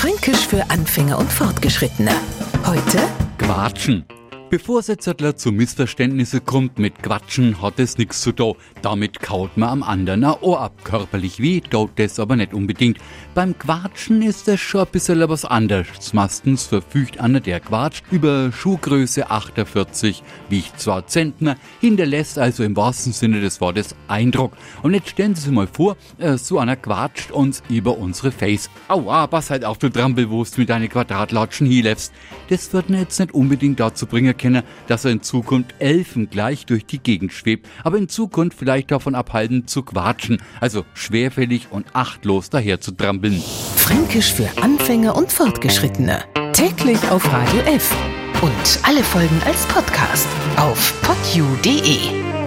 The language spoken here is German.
Fränkisch für Anfänger und Fortgeschrittene. Heute Quatschen. Bevor es jetzt zu Missverständnisse kommt, mit Quatschen hat es nichts zu tun. Damit kaut man am anderen ein Ohr ab. Körperlich weh, tut das aber nicht unbedingt. Beim Quatschen ist das schon ein bisschen was anderes. Meistens verfügt einer, der quatscht, über Schuhgröße 48, wiegt zwar Zentner, hinterlässt also im wahrsten Sinne des Wortes Eindruck. Und jetzt stellen Sie sich mal vor, äh, so einer quatscht uns über unsere Face. Aua, pass halt auf, du Trampelwurst mit deinen Quadratlatschen hielefst. Das wird jetzt nicht unbedingt dazu bringen können, dass er in Zukunft elfengleich durch die Gegend schwebt, aber in Zukunft vielleicht davon abhalten zu quatschen, also schwerfällig und achtlos daher zu trampeln. Fränkisch für Anfänger und Fortgeschrittene. Täglich auf Radio F. Und alle Folgen als Podcast auf podu.de.